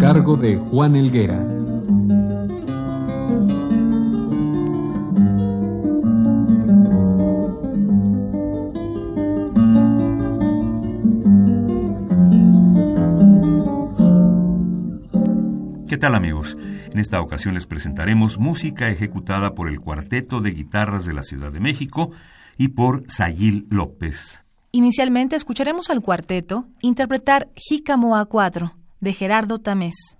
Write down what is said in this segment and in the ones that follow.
Cargo de Juan Elguera. ¿Qué tal amigos? En esta ocasión les presentaremos música ejecutada por el Cuarteto de Guitarras de la Ciudad de México y por Sayil López. Inicialmente escucharemos al cuarteto interpretar Jícamo 4 de Gerardo Tamés.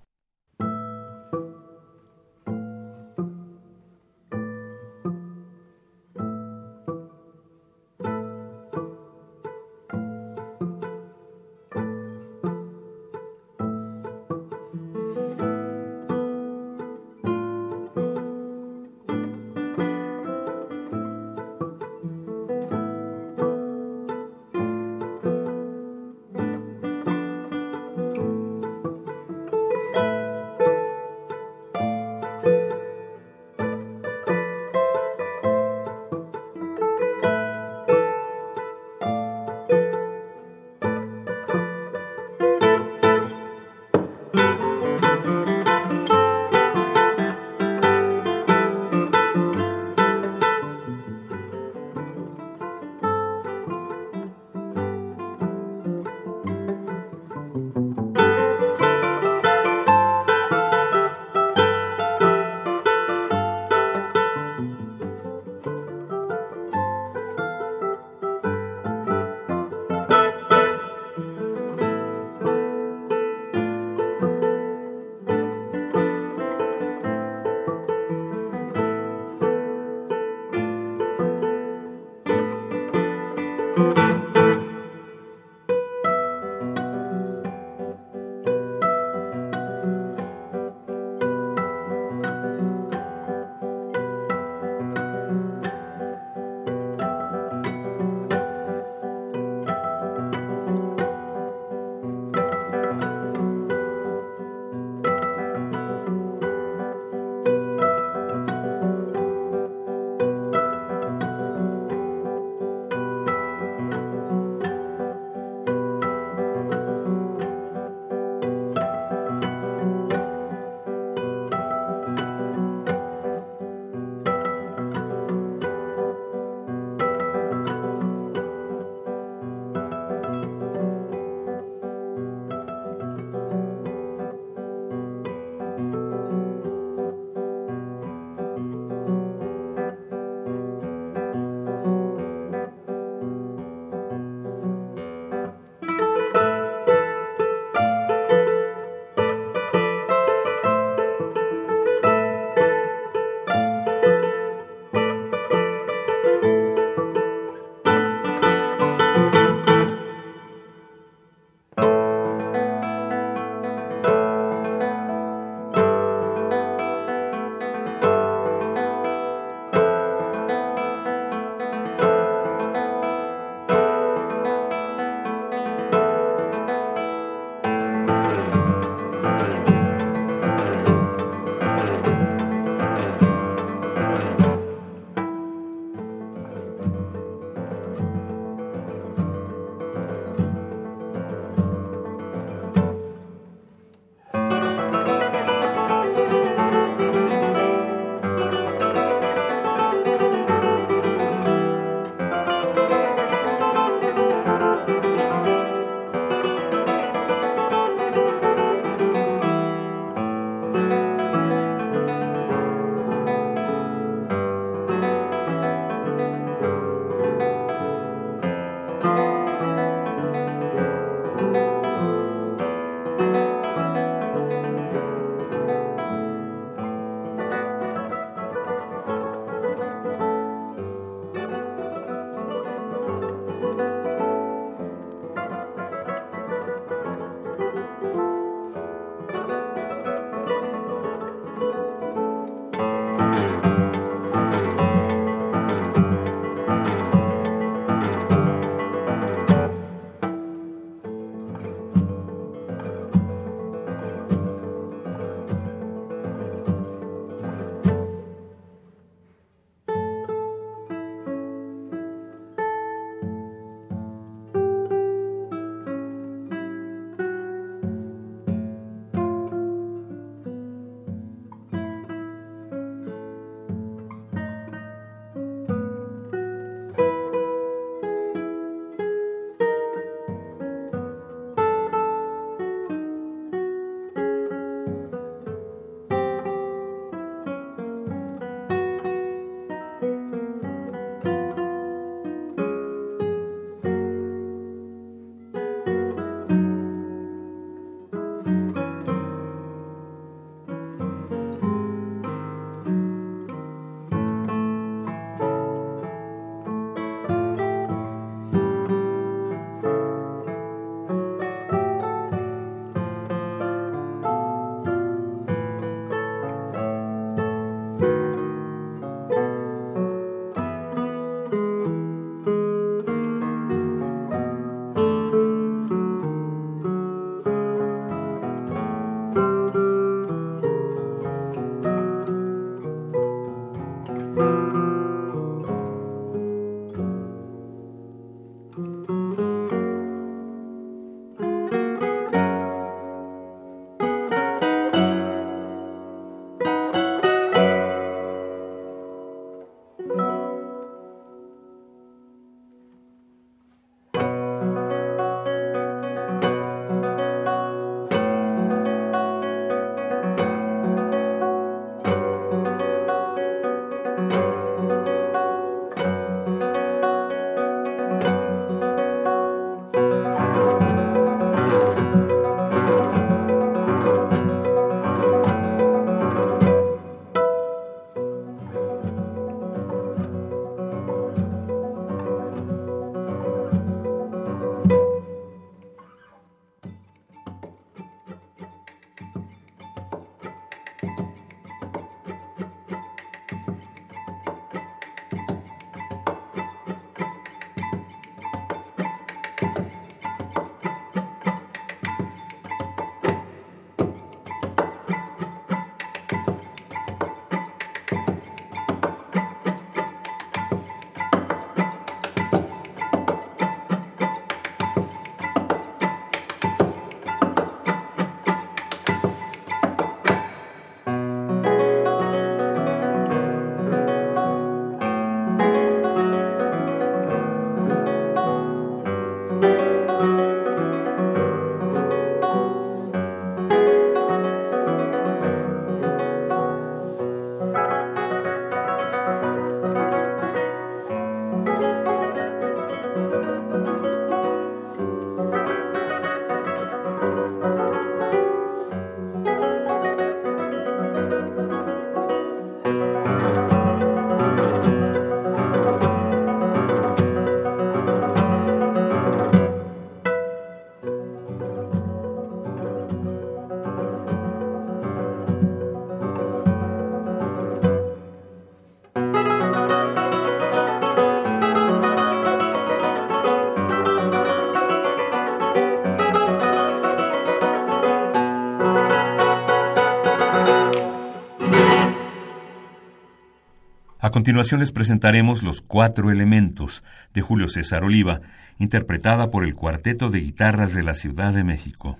A continuación les presentaremos Los Cuatro Elementos de Julio César Oliva, interpretada por el Cuarteto de Guitarras de la Ciudad de México.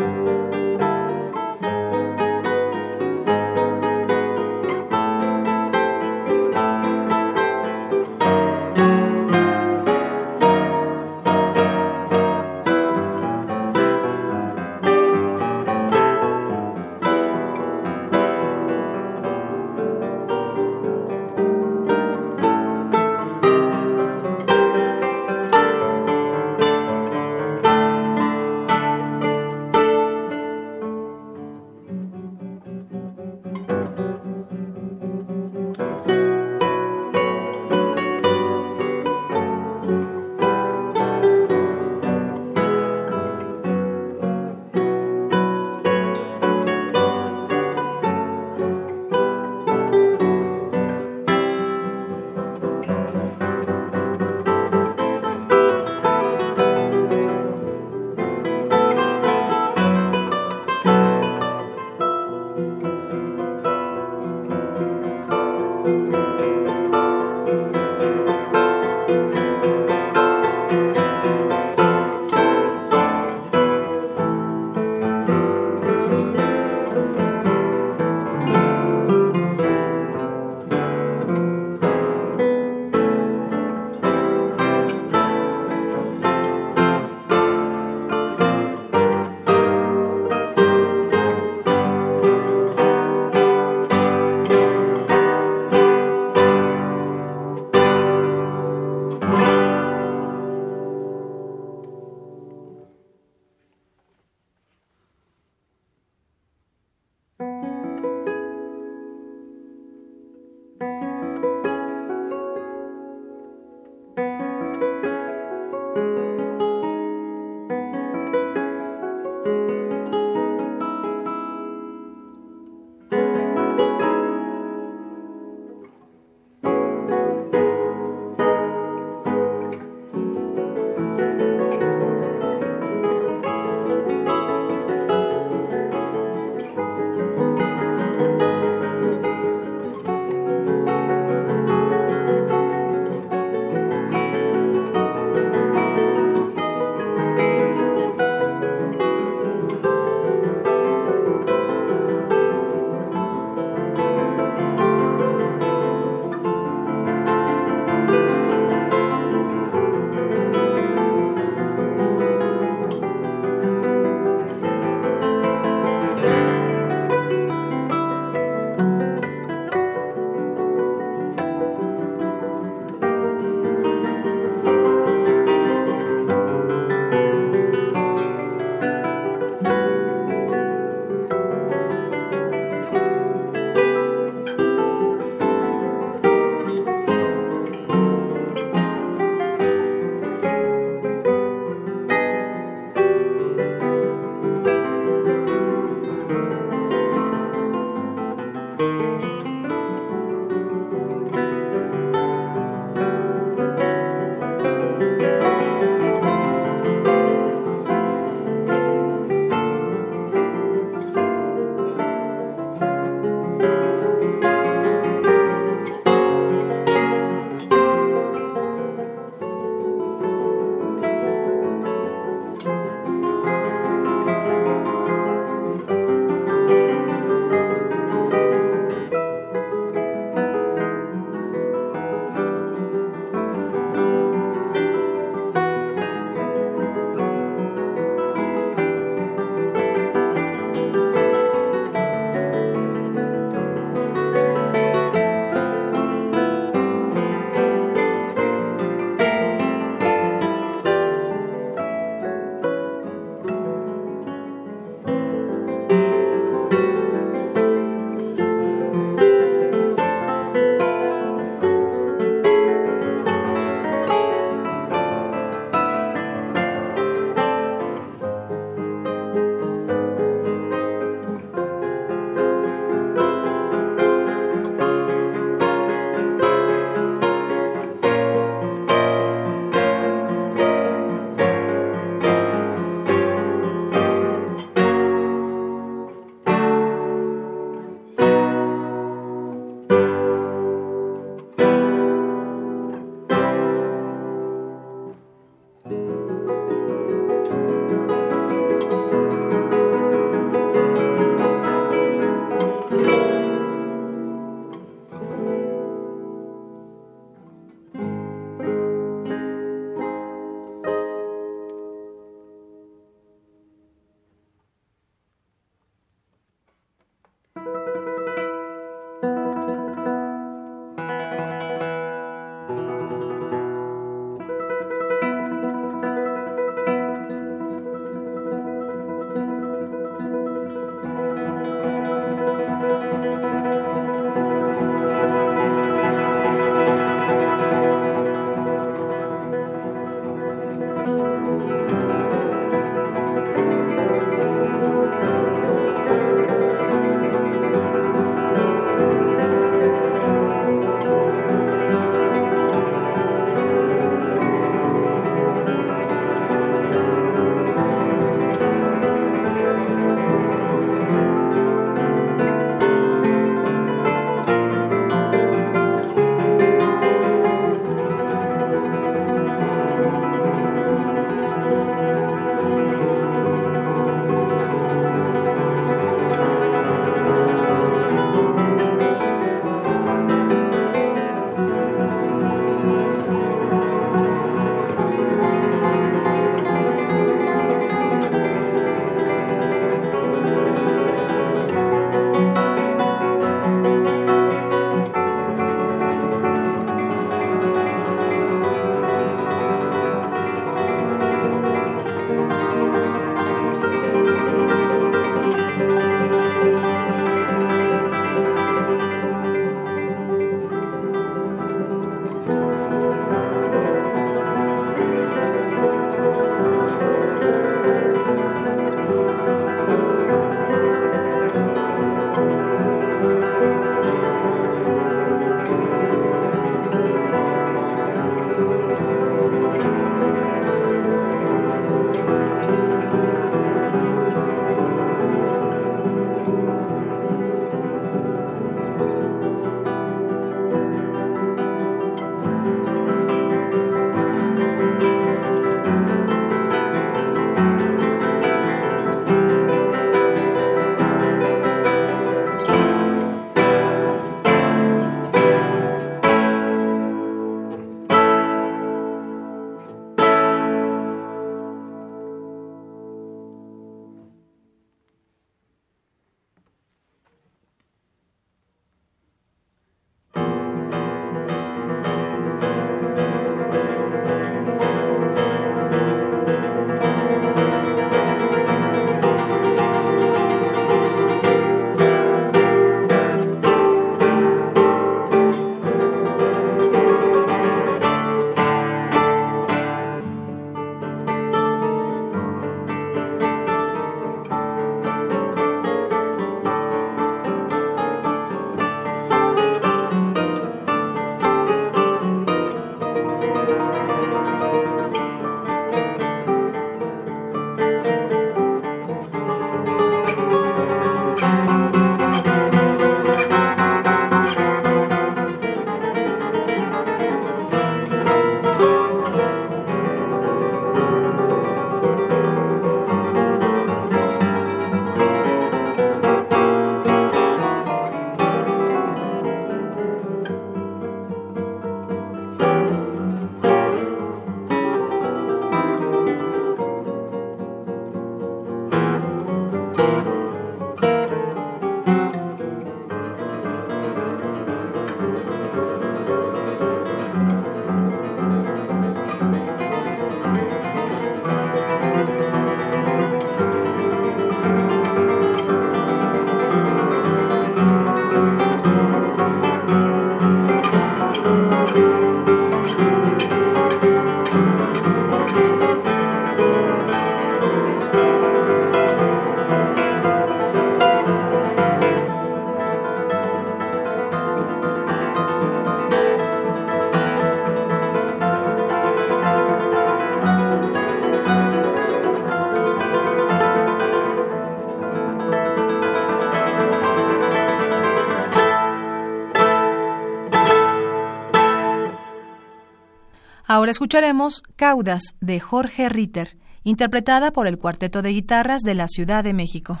Ahora escucharemos Caudas de Jorge Ritter, interpretada por el Cuarteto de Guitarras de la Ciudad de México.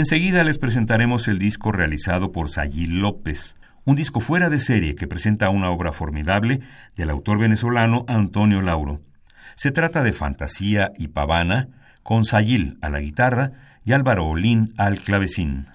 Enseguida les presentaremos el disco realizado por Sayil López, un disco fuera de serie que presenta una obra formidable del autor venezolano Antonio Lauro. Se trata de Fantasía y Pavana, con Sayil a la guitarra y Álvaro Olín al clavecín.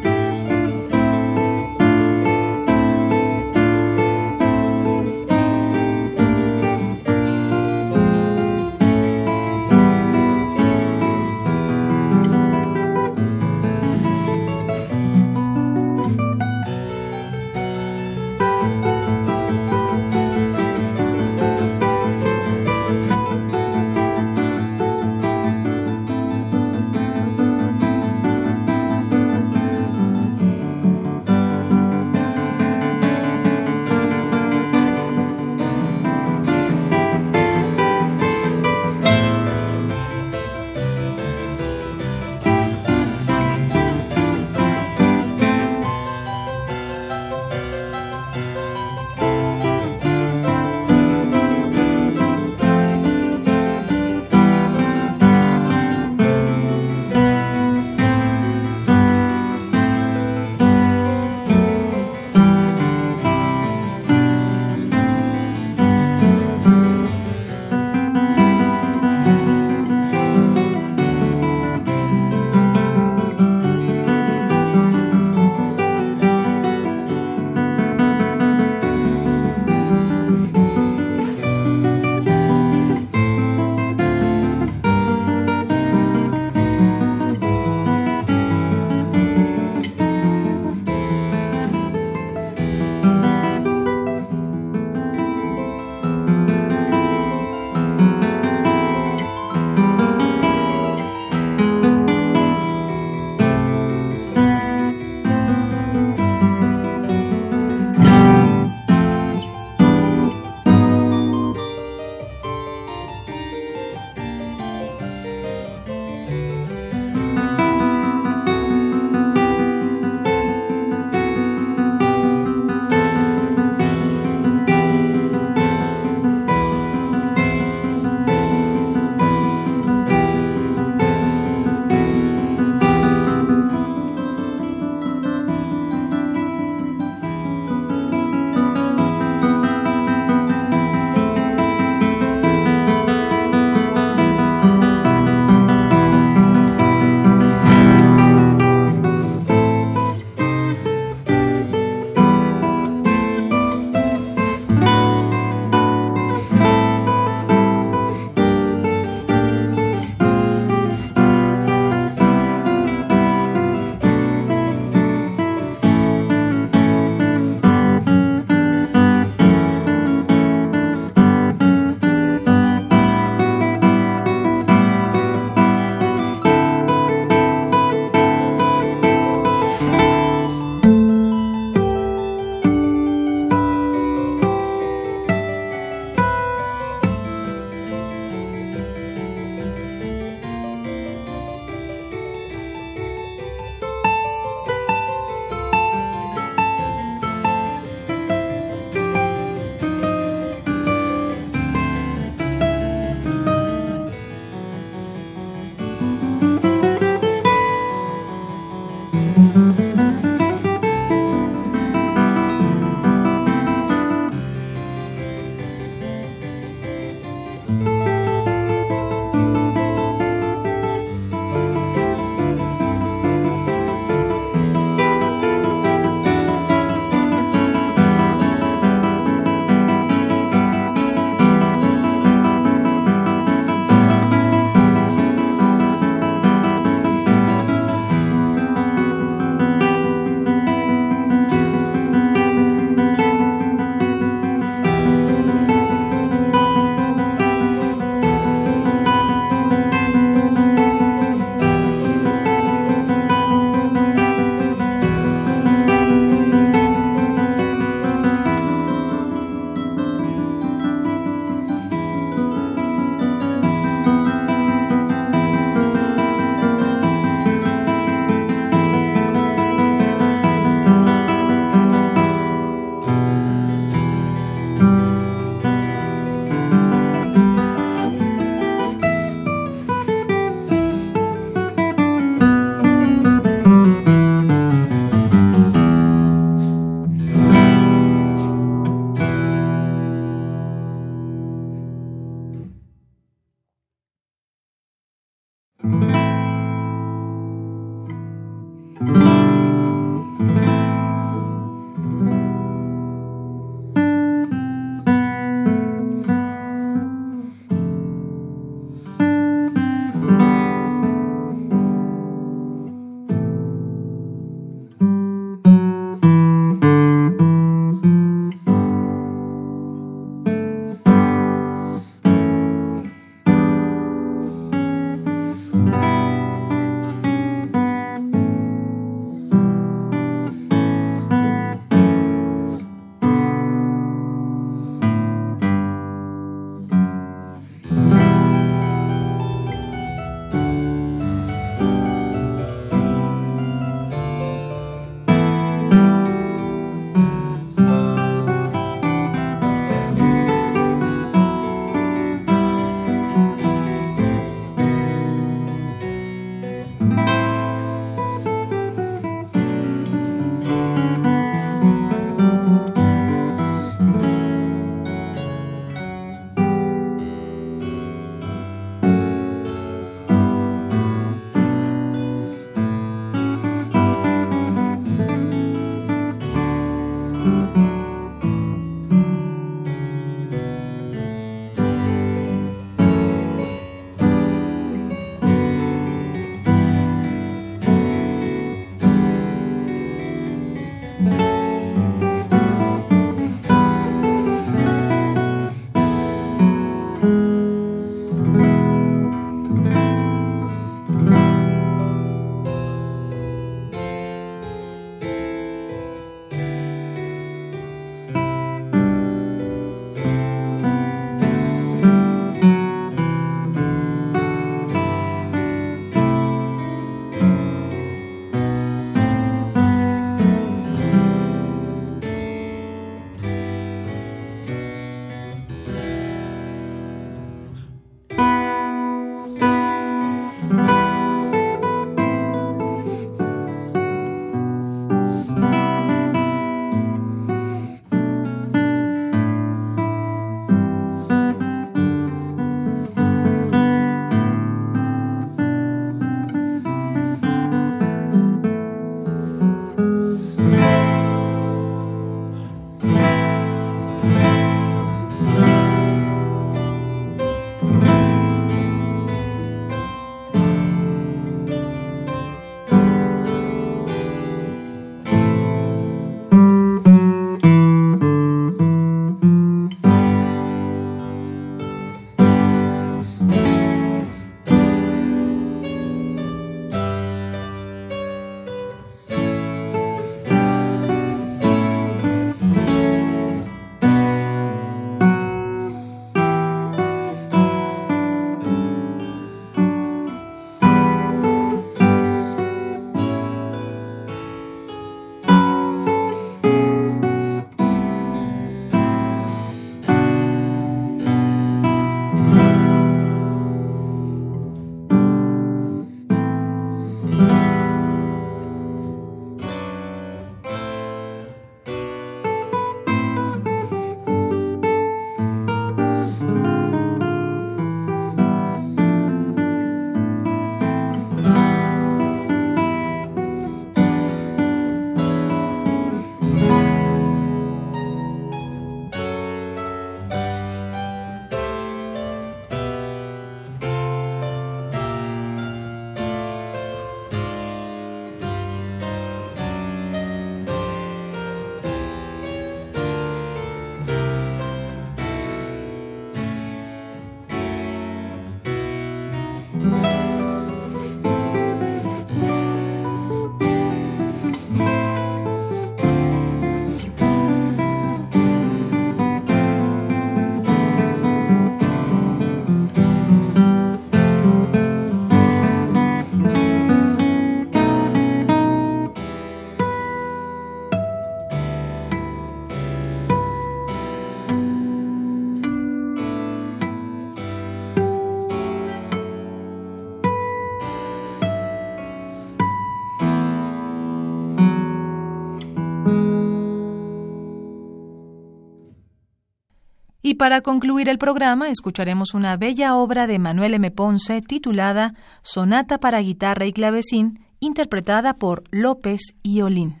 Para concluir el programa, escucharemos una bella obra de Manuel M. Ponce titulada Sonata para guitarra y clavecín, interpretada por López y Olín.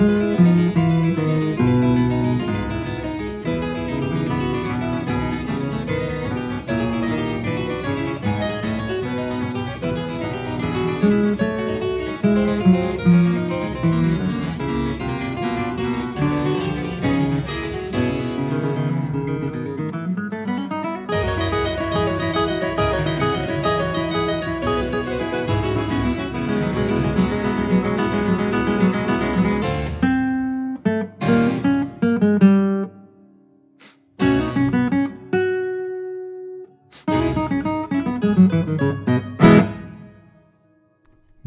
Música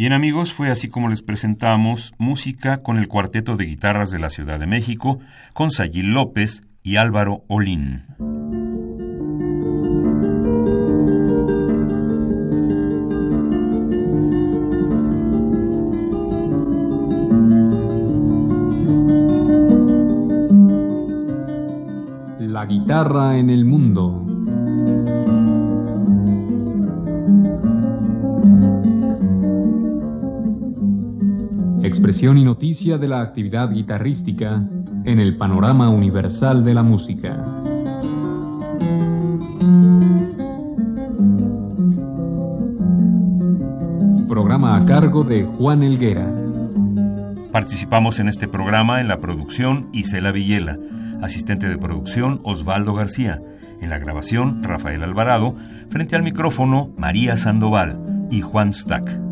Bien amigos, fue así como les presentamos música con el cuarteto de guitarras de la Ciudad de México, con Sayil López y Álvaro Olín. Expresión y noticia de la actividad guitarrística en el panorama universal de la música. Programa a cargo de Juan Elguera. Participamos en este programa en la producción Isela Villela, asistente de producción Osvaldo García, en la grabación Rafael Alvarado, frente al micrófono María Sandoval y Juan Stack.